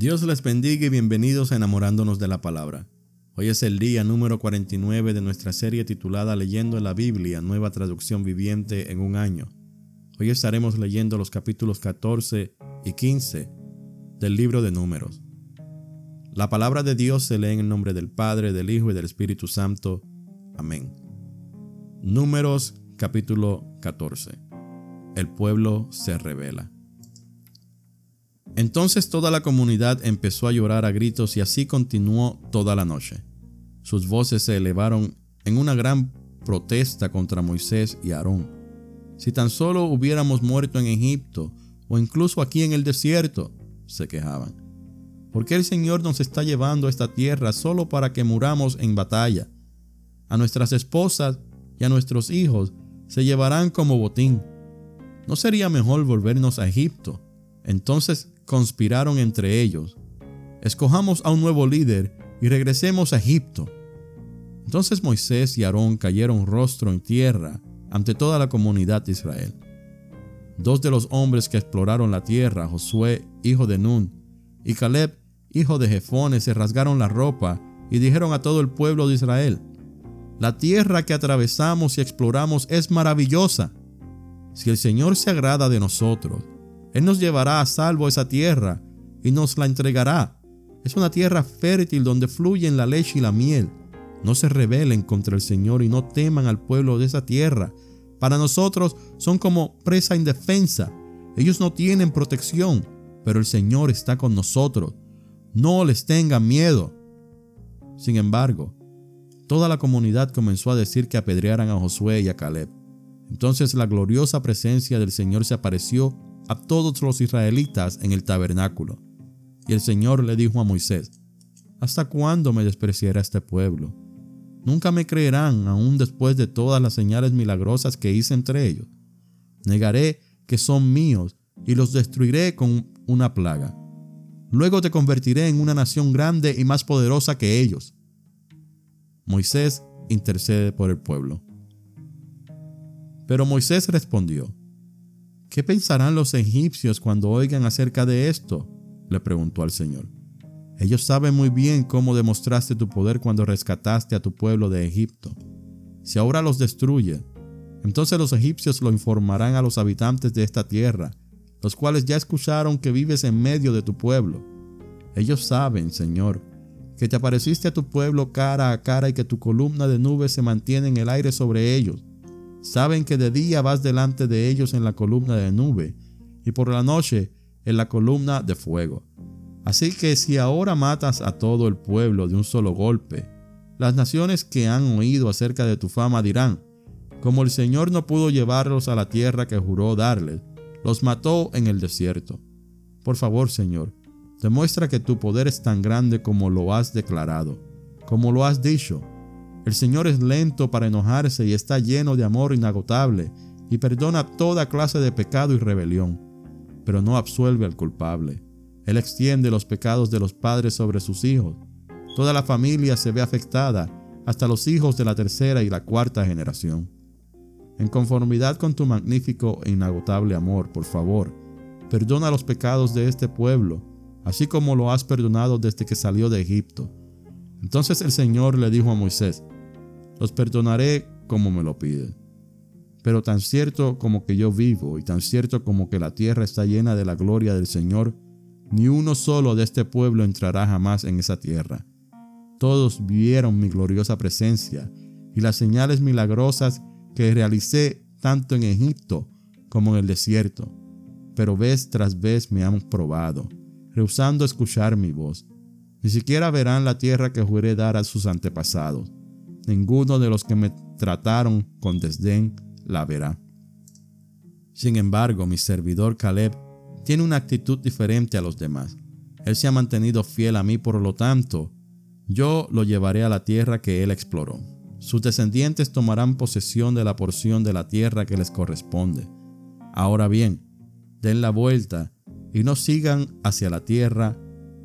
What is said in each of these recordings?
Dios les bendiga y bienvenidos a Enamorándonos de la Palabra. Hoy es el día número 49 de nuestra serie titulada Leyendo la Biblia, nueva traducción viviente en un año. Hoy estaremos leyendo los capítulos 14 y 15 del libro de Números. La palabra de Dios se lee en el nombre del Padre, del Hijo y del Espíritu Santo. Amén. Números capítulo 14. El pueblo se revela. Entonces toda la comunidad empezó a llorar a gritos y así continuó toda la noche. Sus voces se elevaron en una gran protesta contra Moisés y Aarón. Si tan solo hubiéramos muerto en Egipto o incluso aquí en el desierto, se quejaban. ¿Por qué el Señor nos está llevando a esta tierra solo para que muramos en batalla? A nuestras esposas y a nuestros hijos se llevarán como botín. ¿No sería mejor volvernos a Egipto? Entonces conspiraron entre ellos. Escojamos a un nuevo líder y regresemos a Egipto. Entonces Moisés y Aarón cayeron rostro en tierra ante toda la comunidad de Israel. Dos de los hombres que exploraron la tierra, Josué, hijo de Nun, y Caleb, hijo de Jefone, se rasgaron la ropa y dijeron a todo el pueblo de Israel, La tierra que atravesamos y exploramos es maravillosa. Si el Señor se agrada de nosotros, Él nos llevará a salvo esa tierra y nos la entregará. Es una tierra fértil donde fluyen la leche y la miel. No se rebelen contra el Señor y no teman al pueblo de esa tierra. Para nosotros son como presa indefensa. Ellos no tienen protección, pero el Señor está con nosotros. No les tengan miedo. Sin embargo, toda la comunidad comenzó a decir que apedrearan a Josué y a Caleb. Entonces la gloriosa presencia del Señor se apareció a todos los israelitas en el tabernáculo. Y el Señor le dijo a Moisés, ¿Hasta cuándo me despreciará este pueblo? Nunca me creerán aún después de todas las señales milagrosas que hice entre ellos. Negaré que son míos y los destruiré con una plaga. Luego te convertiré en una nación grande y más poderosa que ellos. Moisés intercede por el pueblo. Pero Moisés respondió, ¿qué pensarán los egipcios cuando oigan acerca de esto? le preguntó al Señor. Ellos saben muy bien cómo demostraste tu poder cuando rescataste a tu pueblo de Egipto. Si ahora los destruye, entonces los egipcios lo informarán a los habitantes de esta tierra, los cuales ya escucharon que vives en medio de tu pueblo. Ellos saben, Señor, que te apareciste a tu pueblo cara a cara y que tu columna de nubes se mantiene en el aire sobre ellos Saben que de día vas delante de ellos en la columna de nube y por la noche en la columna de fuego. Así que si ahora matas a todo el pueblo de un solo golpe, las naciones que han oído acerca de tu fama dirán, como el Señor no pudo llevarlos a la tierra que juró darles, los mató en el desierto. Por favor, Señor, demuestra que tu poder es tan grande como lo has declarado, como lo has dicho, el Señor es lento para enojarse y está lleno de amor inagotable y perdona toda clase de pecado y rebelión, pero no absuelve al culpable. Él extiende los pecados de los padres sobre sus hijos. Toda la familia se ve afectada, hasta los hijos de la tercera y la cuarta generación. En conformidad con tu magnífico e inagotable amor, por favor, perdona los pecados de este pueblo, así como lo has perdonado desde que salió de Egipto. Entonces el Señor le dijo a Moisés, los perdonaré como me lo piden. Pero tan cierto como que yo vivo y tan cierto como que la tierra está llena de la gloria del Señor, ni uno solo de este pueblo entrará jamás en esa tierra. Todos vieron mi gloriosa presencia y las señales milagrosas que realicé tanto en Egipto como en el desierto. Pero vez tras vez me han probado, rehusando escuchar mi voz. Ni siquiera verán la tierra que juré dar a sus antepasados ninguno de los que me trataron con desdén la verá. Sin embargo, mi servidor Caleb tiene una actitud diferente a los demás. Él se ha mantenido fiel a mí, por lo tanto, yo lo llevaré a la tierra que él exploró. Sus descendientes tomarán posesión de la porción de la tierra que les corresponde. Ahora bien, den la vuelta y no sigan hacia la tierra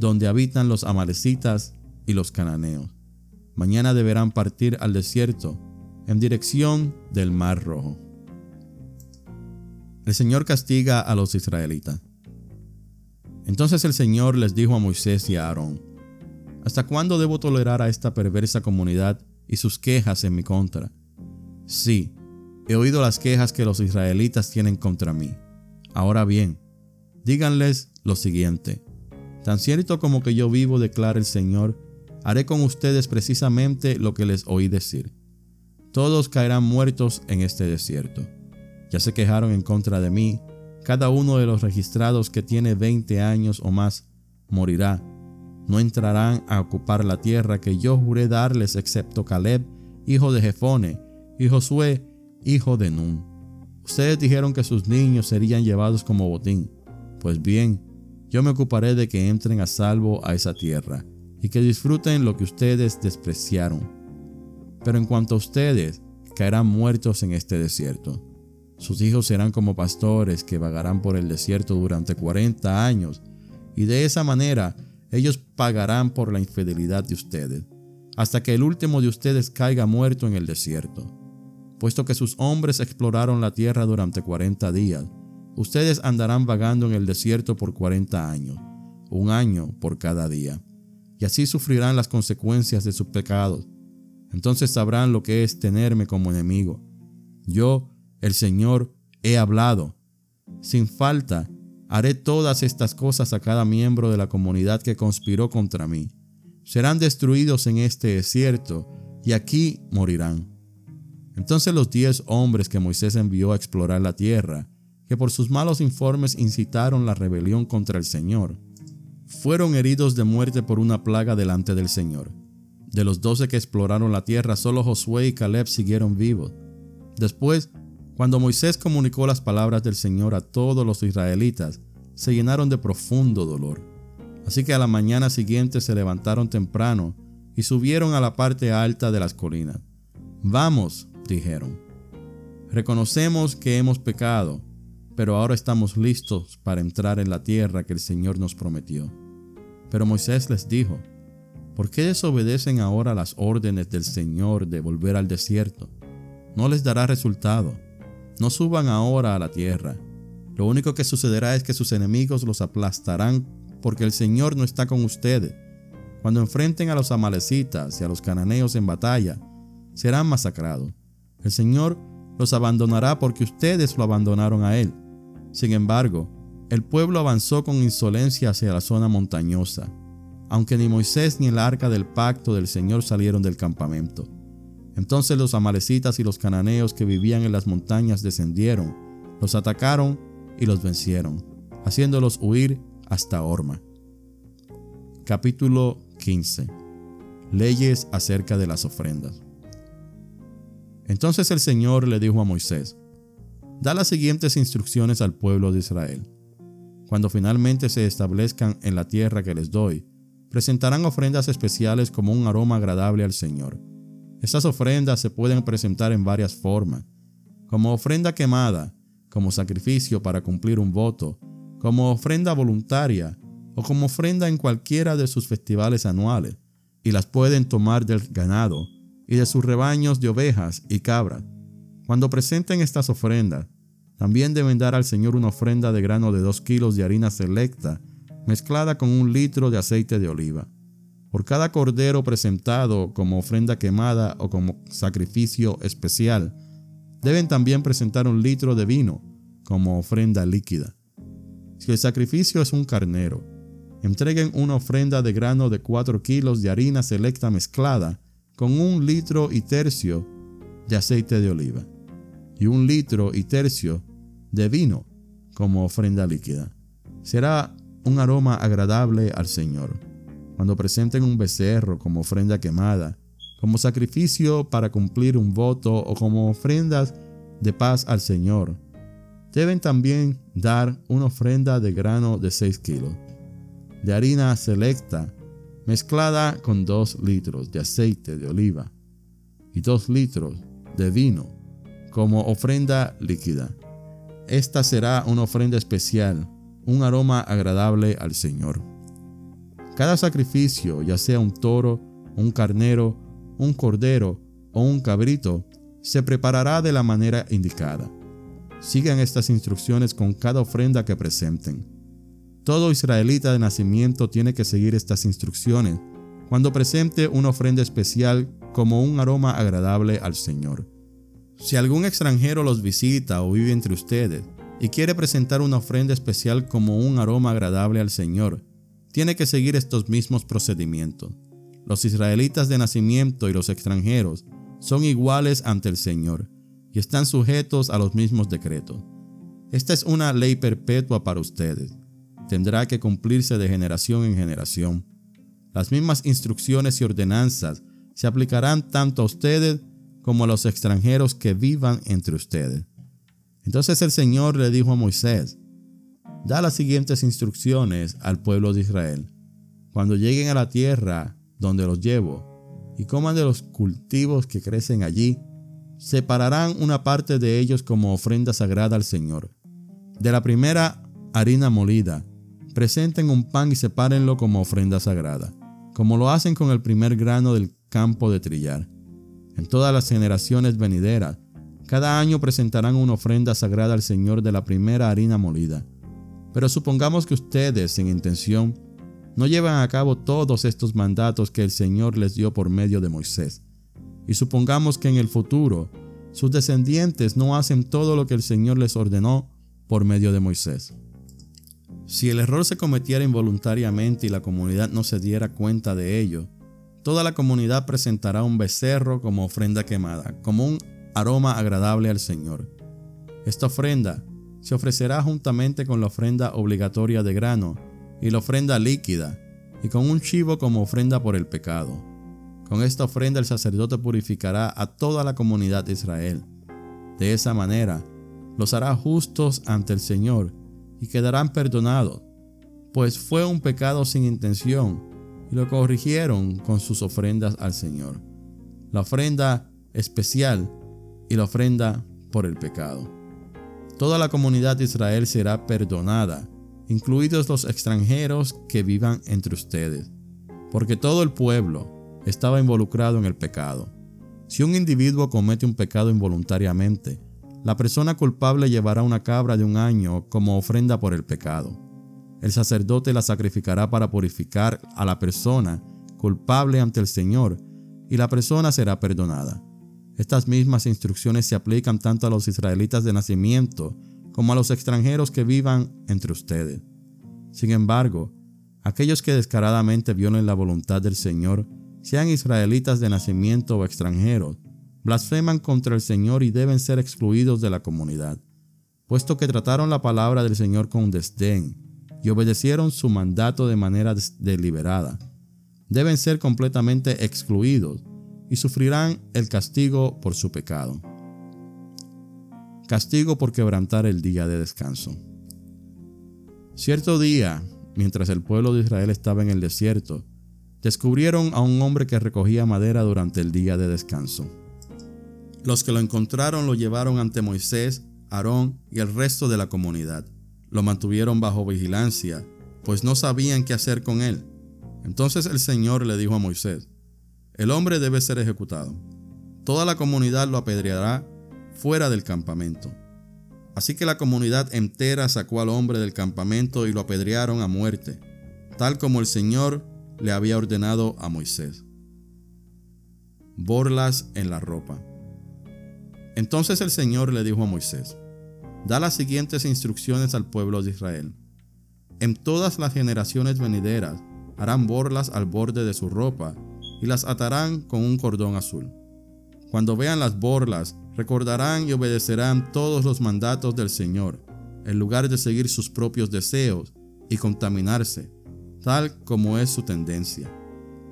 donde habitan los amalecitas y los cananeos Mañana deberán partir al desierto en dirección del Mar Rojo. El Señor castiga a los israelitas. Entonces el Señor les dijo a Moisés y a Aarón, ¿Hasta cuándo debo tolerar a esta perversa comunidad y sus quejas en mi contra? Sí, he oído las quejas que los israelitas tienen contra mí. Ahora bien, díganles lo siguiente. Tan cierto como que yo vivo, declara el Señor, haré con ustedes precisamente lo que les oí decir. Todos caerán muertos en este desierto. Ya se quejaron en contra de mí. Cada uno de los registrados que tiene 20 años o más morirá. No entrarán a ocupar la tierra que yo juré darles excepto Caleb, hijo de Jefone, y Josué, hijo de Nun. Ustedes dijeron que sus niños serían llevados como botín. Pues bien, yo me ocuparé de que entren a salvo a esa tierra y que disfruten lo que ustedes despreciaron. Pero en cuanto a ustedes, caerán muertos en este desierto. Sus hijos serán como pastores que vagarán por el desierto durante 40 años, y de esa manera ellos pagarán por la infidelidad de ustedes, hasta que el último de ustedes caiga muerto en el desierto. Puesto que sus hombres exploraron la tierra durante 40 días, ustedes andarán vagando en el desierto por 40 años, un año por cada día, y así sufrirán las consecuencias de sus pecados entonces sabrán lo que es tenerme como enemigo. Yo, el Señor, he hablado. Sin falta, haré todas estas cosas a cada miembro de la comunidad que conspiró contra mí. Serán destruidos en este desierto y aquí morirán. Entonces los diez hombres que Moisés envió a explorar la tierra, que por sus malos informes incitaron la rebelión contra el Señor, fueron heridos de muerte por una plaga delante del Señor. De los doce que exploraron la tierra, solo Josué y Caleb siguieron vivos. Después, cuando Moisés comunicó las palabras del Señor a todos los israelitas, se llenaron de profundo dolor. Así que a la mañana siguiente se levantaron temprano y subieron a la parte alta de las colinas. Vamos, dijeron. Reconocemos que hemos pecado, pero ahora estamos listos para entrar en la tierra que el Señor nos prometió. Pero Moisés les dijo, ¿Por qué desobedecen ahora las órdenes del Señor de volver al desierto? No les dará resultado. No suban ahora a la tierra. Lo único que sucederá es que sus enemigos los aplastarán porque el Señor no está con ustedes. Cuando enfrenten a los amalecitas y a los cananeos en batalla, serán masacrados. El Señor los abandonará porque ustedes lo abandonaron a Él. Sin embargo, el pueblo avanzó con insolencia hacia la zona montañosa aunque ni Moisés ni el arca del pacto del Señor salieron del campamento. Entonces los amalecitas y los cananeos que vivían en las montañas descendieron, los atacaron y los vencieron, haciéndolos huir hasta Orma. Capítulo 15 Leyes acerca de las ofrendas. Entonces el Señor le dijo a Moisés, Da las siguientes instrucciones al pueblo de Israel. Cuando finalmente se establezcan en la tierra que les doy, presentarán ofrendas especiales como un aroma agradable al Señor. Estas ofrendas se pueden presentar en varias formas, como ofrenda quemada, como sacrificio para cumplir un voto, como ofrenda voluntaria o como ofrenda en cualquiera de sus festivales anuales, y las pueden tomar del ganado y de sus rebaños de ovejas y cabras. Cuando presenten estas ofrendas, también deben dar al Señor una ofrenda de grano de dos kilos de harina selecta mezclada con un litro de aceite de oliva. Por cada cordero presentado como ofrenda quemada o como sacrificio especial, deben también presentar un litro de vino como ofrenda líquida. Si el sacrificio es un carnero, entreguen una ofrenda de grano de 4 kilos de harina selecta mezclada con un litro y tercio de aceite de oliva y un litro y tercio de vino como ofrenda líquida. Será un aroma agradable al Señor. Cuando presenten un becerro como ofrenda quemada, como sacrificio para cumplir un voto o como ofrendas de paz al Señor, deben también dar una ofrenda de grano de 6 kilos, de harina selecta, mezclada con 2 litros de aceite de oliva y 2 litros de vino como ofrenda líquida. Esta será una ofrenda especial un aroma agradable al Señor. Cada sacrificio, ya sea un toro, un carnero, un cordero o un cabrito, se preparará de la manera indicada. Sigan estas instrucciones con cada ofrenda que presenten. Todo israelita de nacimiento tiene que seguir estas instrucciones cuando presente una ofrenda especial como un aroma agradable al Señor. Si algún extranjero los visita o vive entre ustedes y quiere presentar una ofrenda especial como un aroma agradable al Señor, tiene que seguir estos mismos procedimientos. Los israelitas de nacimiento y los extranjeros son iguales ante el Señor y están sujetos a los mismos decretos. Esta es una ley perpetua para ustedes. Tendrá que cumplirse de generación en generación. Las mismas instrucciones y ordenanzas se aplicarán tanto a ustedes como los extranjeros que vivan entre ustedes. Entonces el Señor le dijo a Moisés, da las siguientes instrucciones al pueblo de Israel. Cuando lleguen a la tierra donde los llevo y coman de los cultivos que crecen allí, separarán una parte de ellos como ofrenda sagrada al Señor. De la primera harina molida, presenten un pan y sepárenlo como ofrenda sagrada, como lo hacen con el primer grano del campo de trillar. En todas las generaciones venideras, cada año presentarán una ofrenda sagrada al Señor de la primera harina molida. Pero supongamos que ustedes, sin intención, no llevan a cabo todos estos mandatos que el Señor les dio por medio de Moisés. Y supongamos que en el futuro sus descendientes no hacen todo lo que el Señor les ordenó por medio de Moisés. Si el error se cometiera involuntariamente y la comunidad no se diera cuenta de ello, toda la comunidad presentará un becerro como ofrenda quemada, como un aroma agradable al Señor. Esta ofrenda se ofrecerá juntamente con la ofrenda obligatoria de grano y la ofrenda líquida, y con un chivo como ofrenda por el pecado. Con esta ofrenda el sacerdote purificará a toda la comunidad de Israel. De esa manera, los hará justos ante el Señor y quedarán perdonados, pues fue un pecado sin intención y lo corrigieron con sus ofrendas al Señor. La ofrenda especial y la ofrenda por el pecado. Toda la comunidad de Israel será perdonada, incluidos los extranjeros que vivan entre ustedes, porque todo el pueblo estaba involucrado en el pecado. Si un individuo comete un pecado involuntariamente, la persona culpable llevará una cabra de un año como ofrenda por el pecado. El sacerdote la sacrificará para purificar a la persona culpable ante el Señor y la persona será perdonada. Estas mismas instrucciones se aplican tanto a los israelitas de nacimiento como a los extranjeros que vivan entre ustedes. Sin embargo, aquellos que descaradamente violen la voluntad del Señor, sean israelitas de nacimiento o extranjeros, blasfeman contra el Señor y deben ser excluidos de la comunidad, puesto que trataron la palabra del Señor con desdén y obedecieron su mandato de manera deliberada. Deben ser completamente excluidos y sufrirán el castigo por su pecado. Castigo por quebrantar el día de descanso. Cierto día, mientras el pueblo de Israel estaba en el desierto, descubrieron a un hombre que recogía madera durante el día de descanso. Los que lo encontraron lo llevaron ante Moisés, Aarón y el resto de la comunidad. Lo mantuvieron bajo vigilancia, pues no sabían qué hacer con él. Entonces el Señor le dijo a Moisés, el hombre debe ser ejecutado. Toda la comunidad lo apedreará fuera del campamento. Así que la comunidad entera sacó al hombre del campamento y lo apedrearon a muerte, tal como el Señor le había ordenado a Moisés. Borlas en la ropa. Entonces el Señor le dijo a Moisés, da las siguientes instrucciones al pueblo de Israel. En todas las generaciones venideras harán borlas al borde de su ropa y las atarán con un cordón azul. Cuando vean las borlas, recordarán y obedecerán todos los mandatos del Señor, en lugar de seguir sus propios deseos y contaminarse, tal como es su tendencia.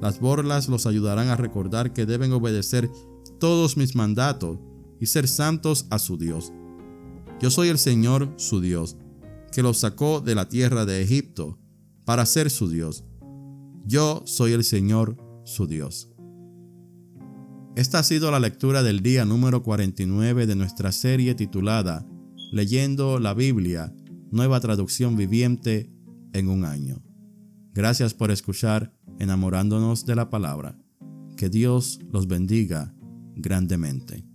Las borlas los ayudarán a recordar que deben obedecer todos mis mandatos y ser santos a su Dios. Yo soy el Señor su Dios, que los sacó de la tierra de Egipto para ser su Dios. Yo soy el Señor su Dios. Esta ha sido la lectura del día número 49 de nuestra serie titulada Leyendo la Biblia, nueva traducción viviente en un año. Gracias por escuchar enamorándonos de la palabra. Que Dios los bendiga grandemente.